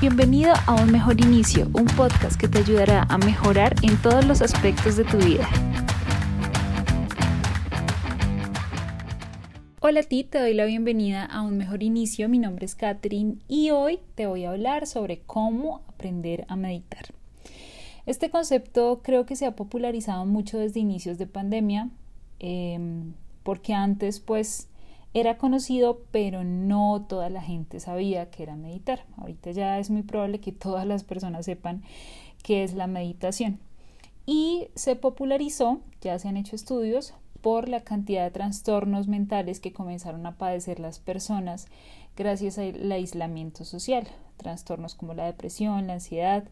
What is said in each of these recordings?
Bienvenido a Un Mejor Inicio, un podcast que te ayudará a mejorar en todos los aspectos de tu vida. Hola a ti, te doy la bienvenida a Un Mejor Inicio. Mi nombre es Katherine y hoy te voy a hablar sobre cómo aprender a meditar. Este concepto creo que se ha popularizado mucho desde inicios de pandemia, em, porque antes pues era conocido, pero no toda la gente sabía que era meditar. Ahorita ya es muy probable que todas las personas sepan qué es la meditación. Y se popularizó, ya se han hecho estudios, por la cantidad de trastornos mentales que comenzaron a padecer las personas gracias al aislamiento social. Trastornos como la depresión, la ansiedad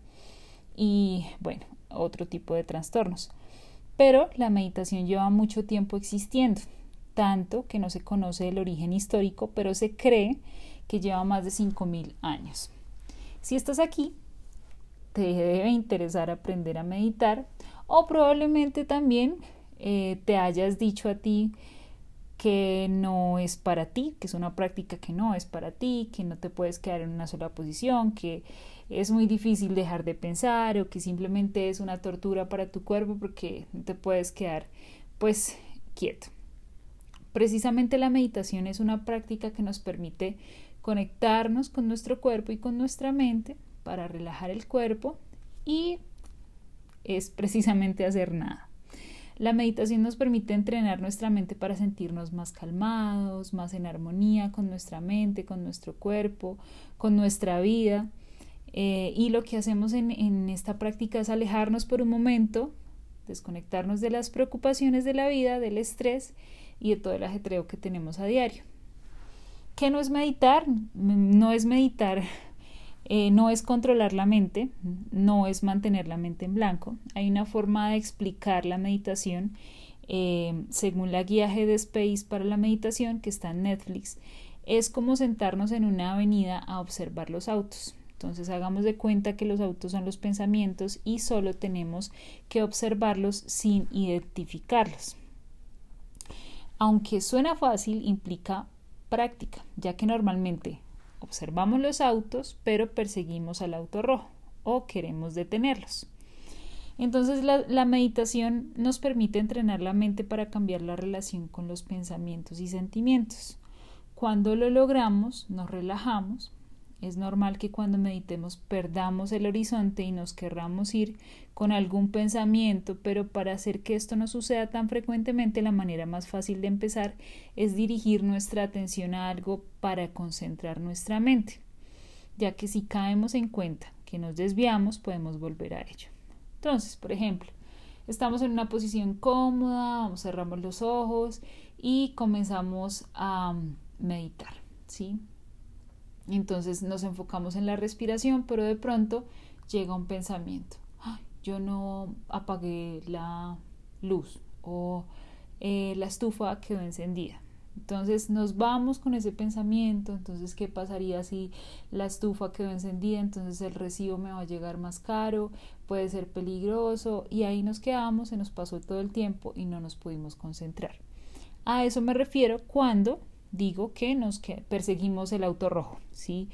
y, bueno, otro tipo de trastornos. Pero la meditación lleva mucho tiempo existiendo tanto que no se conoce el origen histórico, pero se cree que lleva más de 5.000 años. Si estás aquí, te debe interesar aprender a meditar o probablemente también eh, te hayas dicho a ti que no es para ti, que es una práctica que no es para ti, que no te puedes quedar en una sola posición, que es muy difícil dejar de pensar o que simplemente es una tortura para tu cuerpo porque no te puedes quedar pues quieto. Precisamente la meditación es una práctica que nos permite conectarnos con nuestro cuerpo y con nuestra mente para relajar el cuerpo y es precisamente hacer nada. La meditación nos permite entrenar nuestra mente para sentirnos más calmados, más en armonía con nuestra mente, con nuestro cuerpo, con nuestra vida. Eh, y lo que hacemos en, en esta práctica es alejarnos por un momento, desconectarnos de las preocupaciones de la vida, del estrés y de todo el ajetreo que tenemos a diario. ¿Qué no es meditar? No es meditar, eh, no es controlar la mente, no es mantener la mente en blanco. Hay una forma de explicar la meditación eh, según la guía de Space para la meditación que está en Netflix. Es como sentarnos en una avenida a observar los autos. Entonces hagamos de cuenta que los autos son los pensamientos y solo tenemos que observarlos sin identificarlos aunque suena fácil, implica práctica, ya que normalmente observamos los autos, pero perseguimos al auto rojo o queremos detenerlos. Entonces la, la, meditación nos permite entrenar la mente para cambiar la relación con los pensamientos y sentimientos. Cuando lo logramos, nos relajamos, es normal que cuando meditemos perdamos el horizonte y nos querramos ir con algún pensamiento, pero para hacer que esto no suceda tan frecuentemente, la manera más fácil de empezar es dirigir nuestra atención a algo para concentrar nuestra mente, ya que si caemos en cuenta que nos desviamos, podemos volver a ello. Entonces, por ejemplo, estamos en una posición cómoda, cerramos los ojos y comenzamos a meditar, ¿sí? Entonces nos enfocamos en la respiración, pero de pronto llega un pensamiento. yo no apagué la luz o eh, la estufa quedó encendida. Entonces nos vamos con ese pensamiento, entonces ¿qué pasaría si la estufa quedó encendida? Entonces el recibo me va a llegar más caro, puede ser peligroso y ahí nos quedamos, se nos pasó todo el tiempo y no nos pudimos concentrar. A eso me refiero cuando digo que nos perseguimos el auto rojo, ¿sí?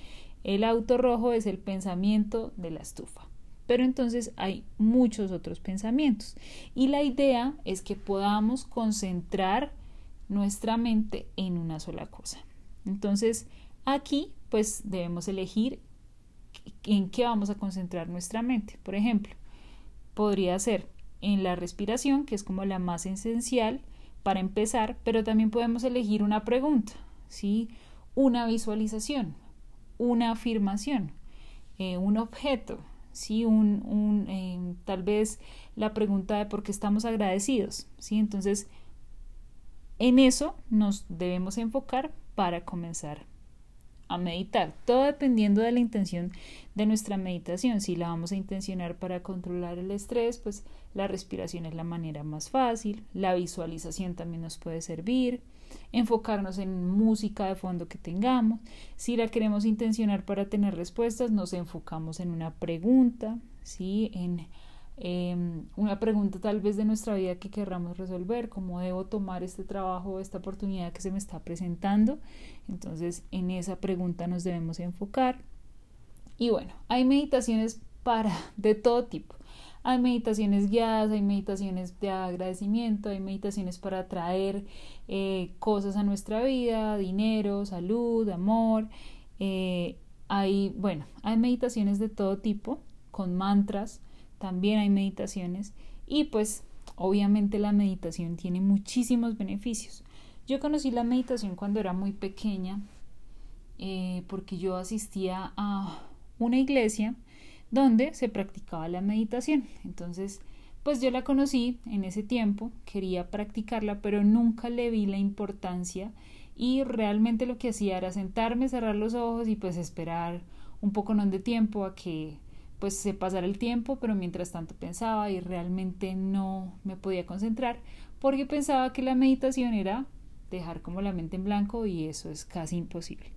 El auto rojo es el pensamiento de la estufa. Pero entonces hay muchos otros pensamientos. Y la idea es que podamos concentrar nuestra mente en una sola cosa. Entonces, aquí pues debemos elegir en qué vamos a concentrar nuestra mente. Por ejemplo, podría ser en la respiración, que es como la más esencial, para empezar, pero también podemos elegir una pregunta, ¿sí? Una visualización, una afirmación, eh, un objeto, ¿sí? Un, un eh, tal vez la pregunta de por qué estamos agradecidos, ¿sí? Entonces, en eso nos debemos enfocar para comenzar a meditar, todo dependiendo de la intención de nuestra meditación. Si la vamos a intencionar para controlar el estrés, pues la respiración es la manera más fácil, la visualización también nos puede servir, enfocarnos en música de fondo que tengamos. Si la queremos intencionar para tener respuestas, nos enfocamos en una pregunta, ¿sí? en Em, una pregunta tal vez de nuestra vida que querramos resolver, cómo debo tomar este trabajo, esta oportunidad que se me está presentando. Entonces, en esa pregunta nos debemos enfocar. Y bueno, hay meditaciones para de todo tipo. Hay meditaciones guiadas, hay meditaciones de agradecimiento, hay meditaciones para atraer eh, cosas a nuestra vida, dinero, salud, amor. Eh, hay, bueno, hay meditaciones de todo tipo, con mantras, también hay meditaciones y pues obviamente la meditación tiene muchísimos beneficios. Yo conocí la meditación cuando era muy pequeña eh, porque yo asistía a una iglesia donde se practicaba la meditación. Entonces, pues yo la conocí en ese tiempo, quería practicarla, pero nunca le vi la importancia y realmente lo que hacía era sentarme, cerrar los ojos y pues esperar un poco de tiempo a que pues se pasara el tiempo, pero mientras tanto pensaba y realmente no me podía concentrar porque pensaba que la meditación era dejar como la mente en blanco y eso es casi imposible.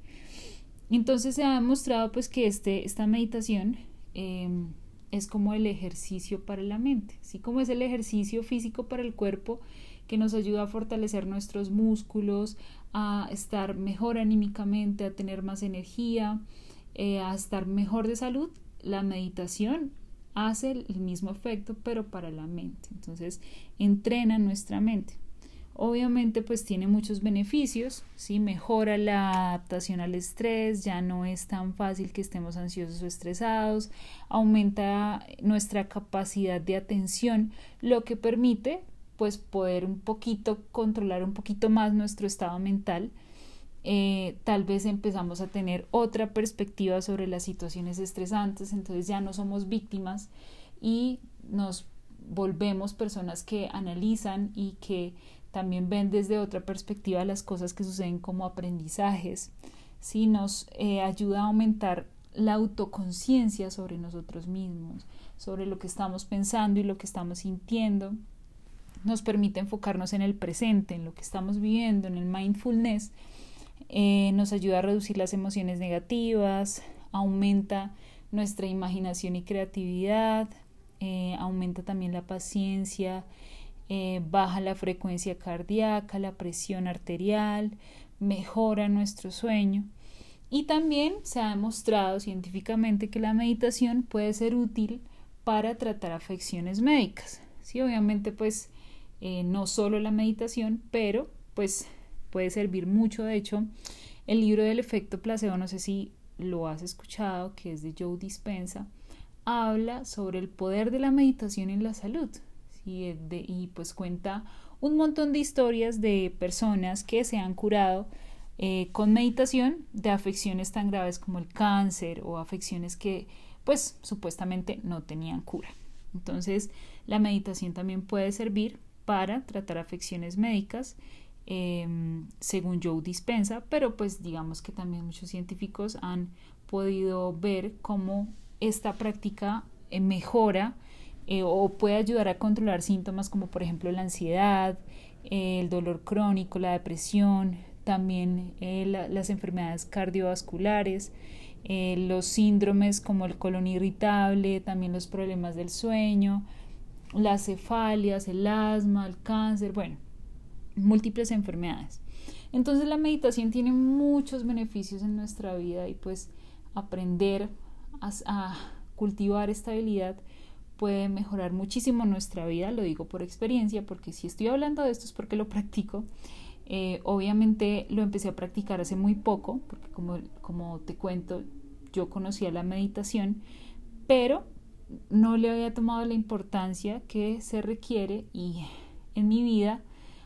Entonces se ha demostrado pues que este, esta meditación em, es como el ejercicio para la mente, así como es el ejercicio físico para el cuerpo que nos ayuda a fortalecer nuestros músculos, a estar mejor anímicamente, a tener más energía, eh, a estar mejor de salud, la meditación hace el mismo efecto pero para la mente. Entonces entrena nuestra mente. Obviamente pues tiene muchos beneficios, ¿sí? mejora la adaptación al estrés, ya no es tan fácil que estemos ansiosos o estresados, aumenta nuestra capacidad de atención, lo que permite pues poder un poquito controlar un poquito más nuestro estado mental. Eh, tal vez empezamos a tener otra perspectiva sobre las situaciones estresantes, entonces ya no somos víctimas y nos volvemos personas que analizan y que también ven desde otra perspectiva las cosas que suceden como aprendizajes, si nos eh, ayuda a aumentar la autoconciencia sobre nosotros mismos, sobre lo que estamos pensando y lo que estamos sintiendo, nos permite enfocarnos en el presente, en lo que estamos viviendo, en el mindfulness, eh, nos ayuda a reducir las emociones negativas, aumenta nuestra imaginación y creatividad, eh, aumenta también la paciencia, eh, baja la frecuencia cardíaca, la presión arterial, mejora nuestro sueño. Y también se ha demostrado científicamente que la meditación puede ser útil para tratar afecciones médicas. Sí, obviamente pues no solo la meditación, pero pues puede servir mucho. De hecho, el libro del efecto placebo, no sé si lo has escuchado, que es de Joe Dispensa, habla sobre el poder de la meditación en la salud. Eh, y pues cuenta un montón de historias de personas que se han curado eh, con meditación de afecciones tan graves como el cáncer o afecciones que pues supuestamente no tenían cura. Entonces la meditación también puede servir para tratar afecciones médicas em, según Joe Dispensa, pero pues digamos que también muchos científicos han podido ver cómo esta práctica eh, mejora eh, o puede ayudar a controlar síntomas como por ejemplo la ansiedad, el dolor crónico, la depresión, también eh, las enfermedades cardiovasculares, eh, los síndromes como el colon irritable, también los problemas del sueño, las cefalias, el asma, el cáncer, bueno, múltiples enfermedades. Entonces la meditación tiene muchos beneficios en nuestra vida y pues aprender a cultivar esta habilidad puede mejorar muchísimo nuestra vida, lo digo por experiencia, porque si estoy hablando de esto es porque lo practico. Eh, obviamente lo empecé a practicar hace muy poco, porque como, como te cuento, yo conocía la meditación, pero no le había tomado la importancia que se requiere y en mi vida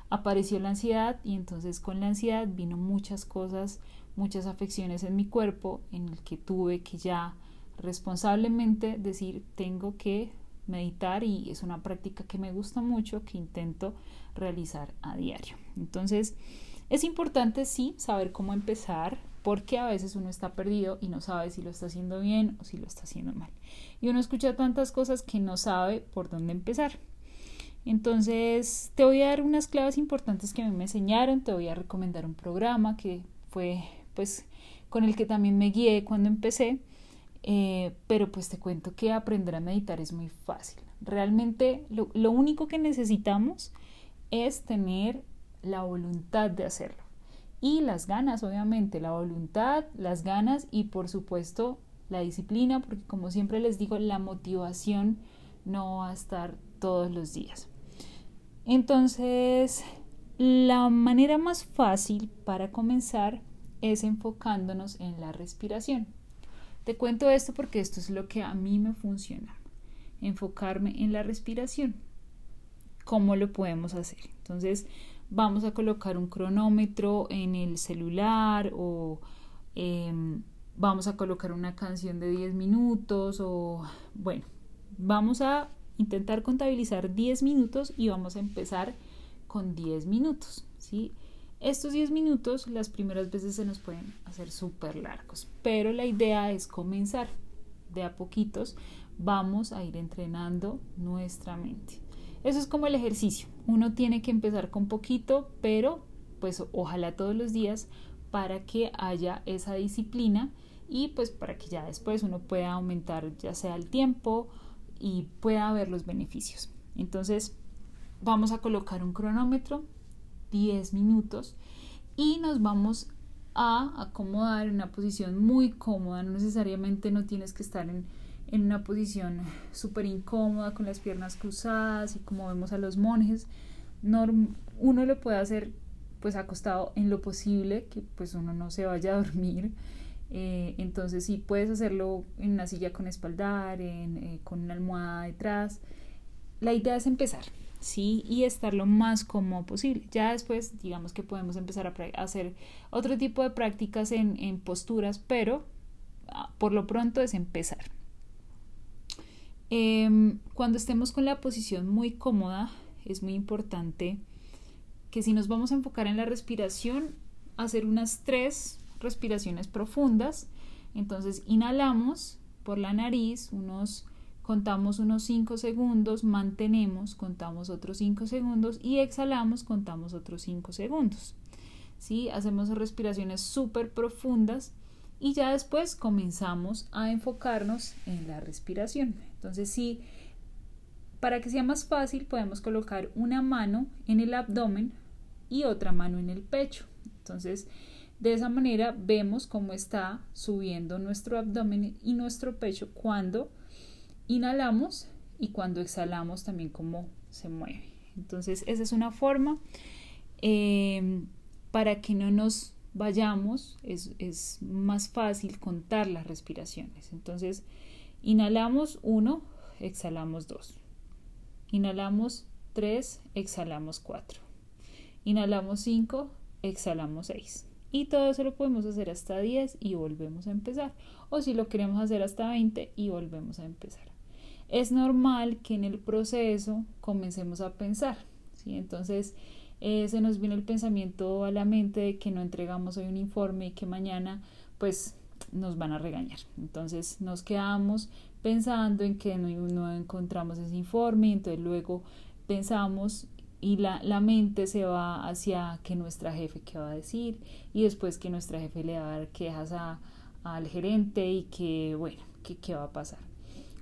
apareció la ansiedad y entonces con la ansiedad vino muchas cosas, muchas afecciones en mi cuerpo en el que tuve que ya responsablemente decir tengo que meditar y es una práctica que me gusta mucho, que intento realizar a diario. Entonces, es importante sí saber cómo empezar porque a veces uno está perdido y no sabe si lo está haciendo bien o si lo está haciendo mal. Y uno escucha tantas cosas que no sabe por dónde empezar. Entonces, te voy a dar unas claves importantes que a mí me enseñaron, te voy a recomendar un programa que fue pues con el que también me guié cuando empecé eh, pero pues te cuento que aprender a meditar es muy fácil. Realmente lo, lo único que necesitamos es tener la voluntad de hacerlo. Y las ganas, obviamente, la voluntad, las ganas y por supuesto la disciplina, porque como siempre les digo, la motivación no va a estar todos los días. Entonces, la manera más fácil para comenzar es enfocándonos en la respiración. Te cuento esto porque esto es lo que a mí me funciona. Enfocarme en la respiración. ¿Cómo lo podemos hacer? Entonces, vamos a colocar un cronómetro en el celular o em, vamos a colocar una canción de 10 minutos o bueno, vamos a intentar contabilizar 10 minutos y vamos a empezar con 10 minutos, ¿sí? Estos 10 minutos las primeras veces se nos pueden hacer súper largos, pero la idea es comenzar de a poquitos, vamos a ir entrenando nuestra mente. Eso es como el ejercicio, uno tiene que empezar con poquito, pero pues ojalá todos los días para que haya esa disciplina y pues para que ya después uno pueda aumentar ya sea el tiempo y pueda ver los beneficios. Entonces vamos a colocar un cronómetro, 10 minutos, y nos vamos a acomodar en una posición muy cómoda, no necesariamente no tienes que estar en, en una posición súper incómoda con las piernas cruzadas y como vemos a los monjes, uno lo puede hacer pues acostado en lo posible, que pues uno no se vaya a dormir eh, entonces sí puedes hacerlo en una silla con espaldar, eh, con una almohada detrás. La idea es empezar, ¿sí? Y estar lo más cómodo posible. Ya después, digamos que podemos empezar a, hacer otro tipo de prácticas en, en posturas, pero ah, por lo pronto es empezar. Em, cuando estemos con la posición muy cómoda, es muy importante que si nos vamos a enfocar en la respiración, hacer unas tres respiraciones profundas. Entonces inhalamos por la nariz, unos contamos unos 5 segundos, mantenemos, contamos otros 5 segundos y exhalamos, contamos otros 5 segundos. ¿Sí? Hacemos respiraciones súper profundas y ya después comenzamos a enfocarnos en la respiración. Entonces, sí, para que sea más fácil, podemos colocar una mano en el abdomen y otra mano en el pecho. Entonces, de esa manera vemos cómo está subiendo nuestro abdomen y nuestro pecho cuando inhalamos y cuando exhalamos también cómo se mueve. Entonces esa es una forma em, para que no nos vayamos, es, es más fácil contar las respiraciones. Entonces inhalamos uno, exhalamos dos. Inhalamos tres, exhalamos cuatro. Inhalamos cinco, exhalamos seis y todo eso lo podemos hacer hasta 10 y volvemos a empezar. O si lo queremos hacer hasta 20 y volvemos a empezar. Es normal que en el proceso comencemos a pensar. ¿sí? Entonces eh, se nos viene el pensamiento a la mente de que no entregamos hoy un informe y que mañana pues nos van a regañar. Entonces nos quedamos pensando en que no, no encontramos ese informe y entonces luego pensamos y la, la, mente se va hacia que nuestra jefe qué va a decir y después que nuestra jefe le va a dar quejas a, al gerente y que bueno, que qué va a pasar.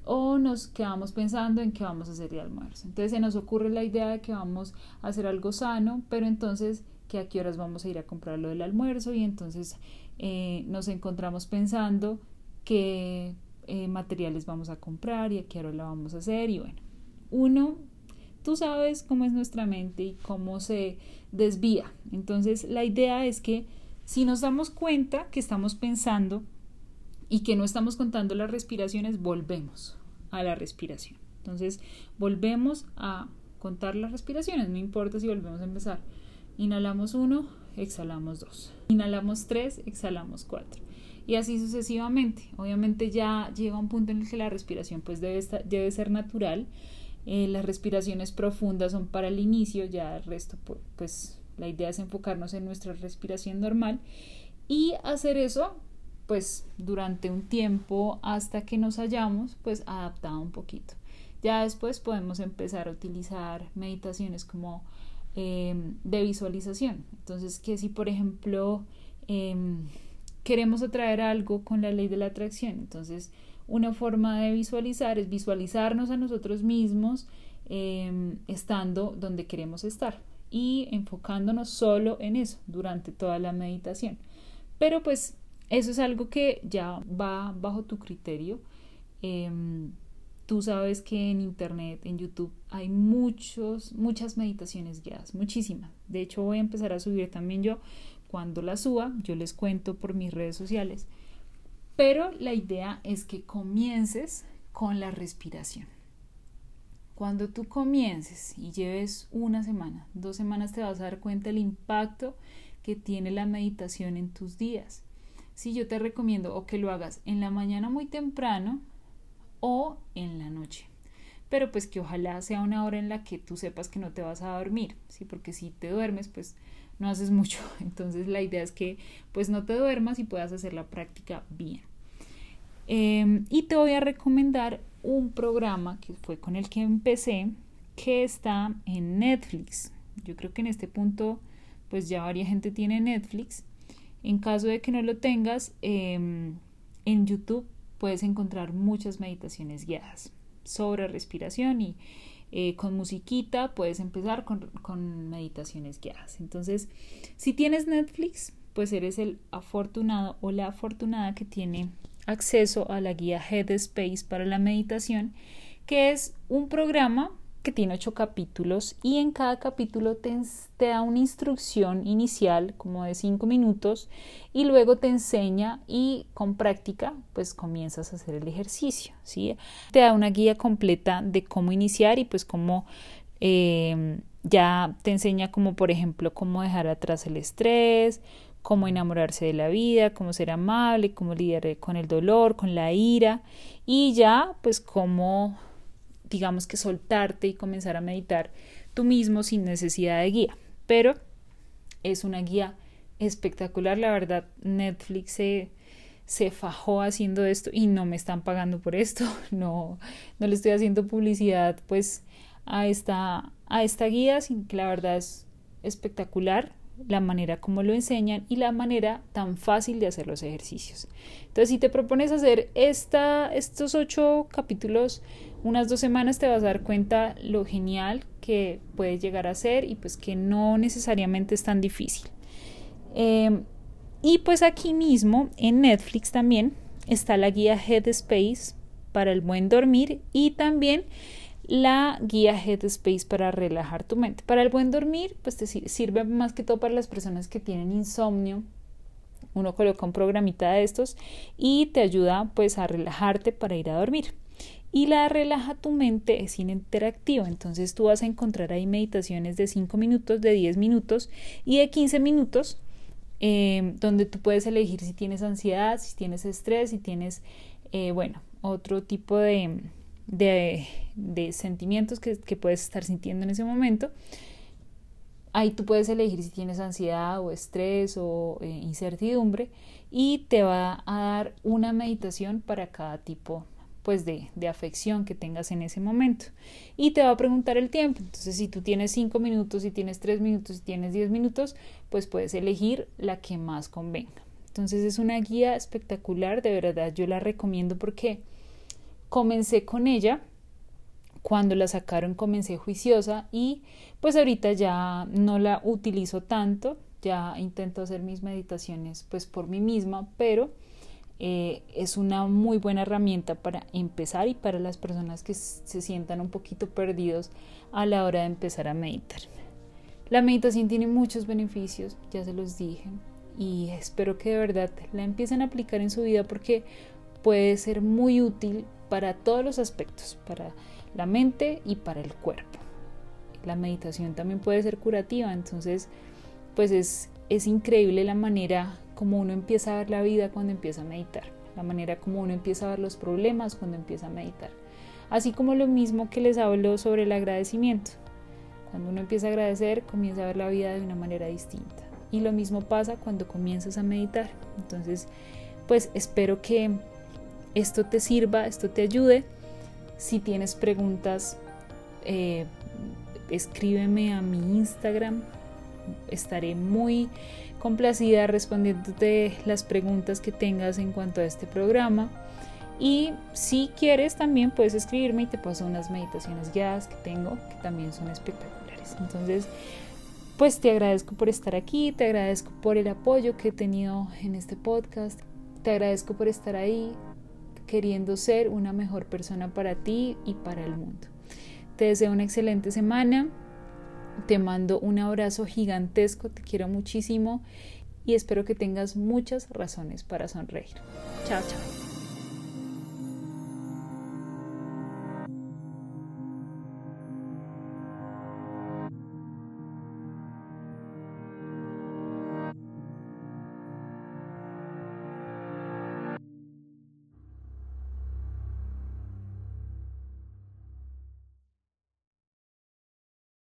O nos quedamos pensando en qué vamos a hacer de almuerzo. Entonces se nos ocurre la idea de que vamos a hacer algo sano, pero entonces que a qué horas vamos a ir a comprar lo del almuerzo y entonces eh, nos encontramos pensando qué eh, materiales vamos a comprar y a qué hora lo vamos a hacer y bueno, uno tú sabes cómo es nuestra mente y cómo se desvía. Entonces, la idea es que si nos damos cuenta que estamos pensando y que no estamos contando las respiraciones, volvemos a la respiración. Entonces, volvemos a contar las respiraciones, no importa si volvemos a empezar. Inhalamos uno, exhalamos dos. Inhalamos tres, exhalamos cuatro. Y así sucesivamente. Obviamente ya llega un punto en el que la respiración pues debe, debe ser natural eh, las respiraciones profundas son para el inicio, ya el resto, pues la idea es enfocarnos en nuestra respiración normal y hacer eso pues durante un tiempo hasta que nos hayamos pues adaptado un poquito. Ya después podemos empezar a utilizar meditaciones como em, de visualización. Entonces, que si por ejemplo em, queremos atraer algo con la ley de la atracción, entonces una forma de visualizar es visualizarnos a nosotros mismos em, estando donde queremos estar y enfocándonos solo en eso durante toda la meditación. Pero pues eso es algo que ya va bajo tu criterio. Em, tú sabes que en internet, en YouTube, hay muchos, muchas meditaciones guiadas, muchísimas. De hecho, voy a empezar a subir también yo. Cuando las suba, yo les cuento por mis redes sociales. Pero la idea es que comiences con la respiración. Cuando tú comiences y lleves una semana, dos semanas, te vas a dar cuenta del impacto que tiene la meditación en tus días. Si yo te recomiendo o que lo hagas en la mañana muy temprano o en la noche. Pero pues que ojalá sea una hora en la que tú sepas que no te vas a dormir, ¿sí? Porque si te duermes, pues no haces mucho. Entonces la idea es que pues no te duermas y puedas hacer la práctica bien. Em, y te voy a recomendar un programa que fue con el que empecé, que está en Netflix. Yo creo que en este punto, pues ya varias gente tiene Netflix. En caso de que no lo tengas, em, en YouTube puedes encontrar muchas meditaciones guiadas sobre respiración y eh, con musiquita puedes empezar con, con meditaciones guiadas. Entonces, si tienes Netflix, pues eres el afortunado o la afortunada que tiene acceso a la guía Headspace para la meditación, que es un programa que tiene ocho capítulos y en cada capítulo te, da una instrucción inicial como de cinco minutos y luego te enseña y con práctica pues comienzas a hacer el ejercicio, ¿sí? Te da una guía completa de cómo iniciar y pues cómo eh, ya te enseña como por ejemplo cómo dejar atrás el estrés, cómo enamorarse de la vida, cómo ser amable, cómo lidiar con el dolor, con la ira y ya pues cómo digamos que soltarte y comenzar a meditar tú mismo sin necesidad de guía. Pero es una guía espectacular, la verdad Netflix se, se fajó haciendo esto y no me están pagando por esto, no, no le estoy haciendo publicidad pues a esta, a esta guía, sin que la verdad es espectacular la manera como lo enseñan y la manera tan fácil de hacer los ejercicios. Entonces, si te propones hacer esta, estos ocho capítulos unas dos semanas, te vas a dar cuenta lo genial que puedes llegar a ser y pues que no necesariamente es tan difícil. Em, y pues aquí mismo en Netflix también está la guía Headspace para el buen dormir y también la guía Headspace para relajar tu mente. Para el buen dormir, pues te sirve más que todo para las personas que tienen insomnio. Uno coloca un programita de estos y te ayuda pues a relajarte para ir a dormir. Y la relaja tu mente es interactiva, entonces tú vas a encontrar ahí meditaciones de 5 minutos, de 10 minutos y de 15 minutos, eh, donde tú puedes elegir si tienes ansiedad, si tienes estrés, si tienes, eh, bueno, otro tipo de, de, sentimientos que, puedes estar sintiendo en ese momento. Ahí tú puedes elegir si tienes ansiedad o estrés o eh, incertidumbre y te va a dar una meditación para cada tipo pues de, de, afección que tengas en ese momento. Y te va a preguntar el tiempo. Entonces, si tú tienes 5 minutos, si tienes 3 minutos, si tienes 10 minutos, pues puedes elegir la que más convenga. Entonces, es una guía espectacular, de verdad, yo la recomiendo porque comencé con ella. Cuando la sacaron comencé juiciosa y pues ahorita ya no la utilizo tanto, ya intento hacer mis meditaciones pues por mí misma, pero eh, es una muy buena herramienta para empezar y para las personas que se sientan un poquito perdidos a la hora de empezar a meditar. La meditación tiene muchos beneficios, ya se los dije, y espero que de verdad la empiecen a aplicar en su vida porque puede ser muy útil para todos los aspectos, para la mente y para el cuerpo. La meditación también puede ser curativa, entonces pues es, es increíble la manera como uno empieza a ver la vida cuando empieza a meditar, la manera como uno empieza a ver los problemas cuando empieza a meditar. Así como lo mismo que les hablo sobre el agradecimiento. Cuando uno empieza a agradecer, comienza a ver la vida de una manera distinta. Y lo mismo pasa cuando comienzas a meditar. Entonces, pues espero que esto te sirva, esto te ayude. Si tienes preguntas, eh, escríbeme a mi Instagram. Estaré muy complacida respondiéndote las preguntas que tengas en cuanto a este programa. Y si quieres también puedes escribirme y te paso unas meditaciones guiadas que tengo que también son espectaculares. Entonces, pues te agradezco por estar aquí, te agradezco por el apoyo que he tenido en este podcast Te agradezco por estar ahí, queriendo ser una mejor persona para ti y para el mundo. Te deseo una excelente semana. Te mando un abrazo gigantesco, te quiero muchísimo y espero que tengas muchas razones para sonreír. Chao, chao.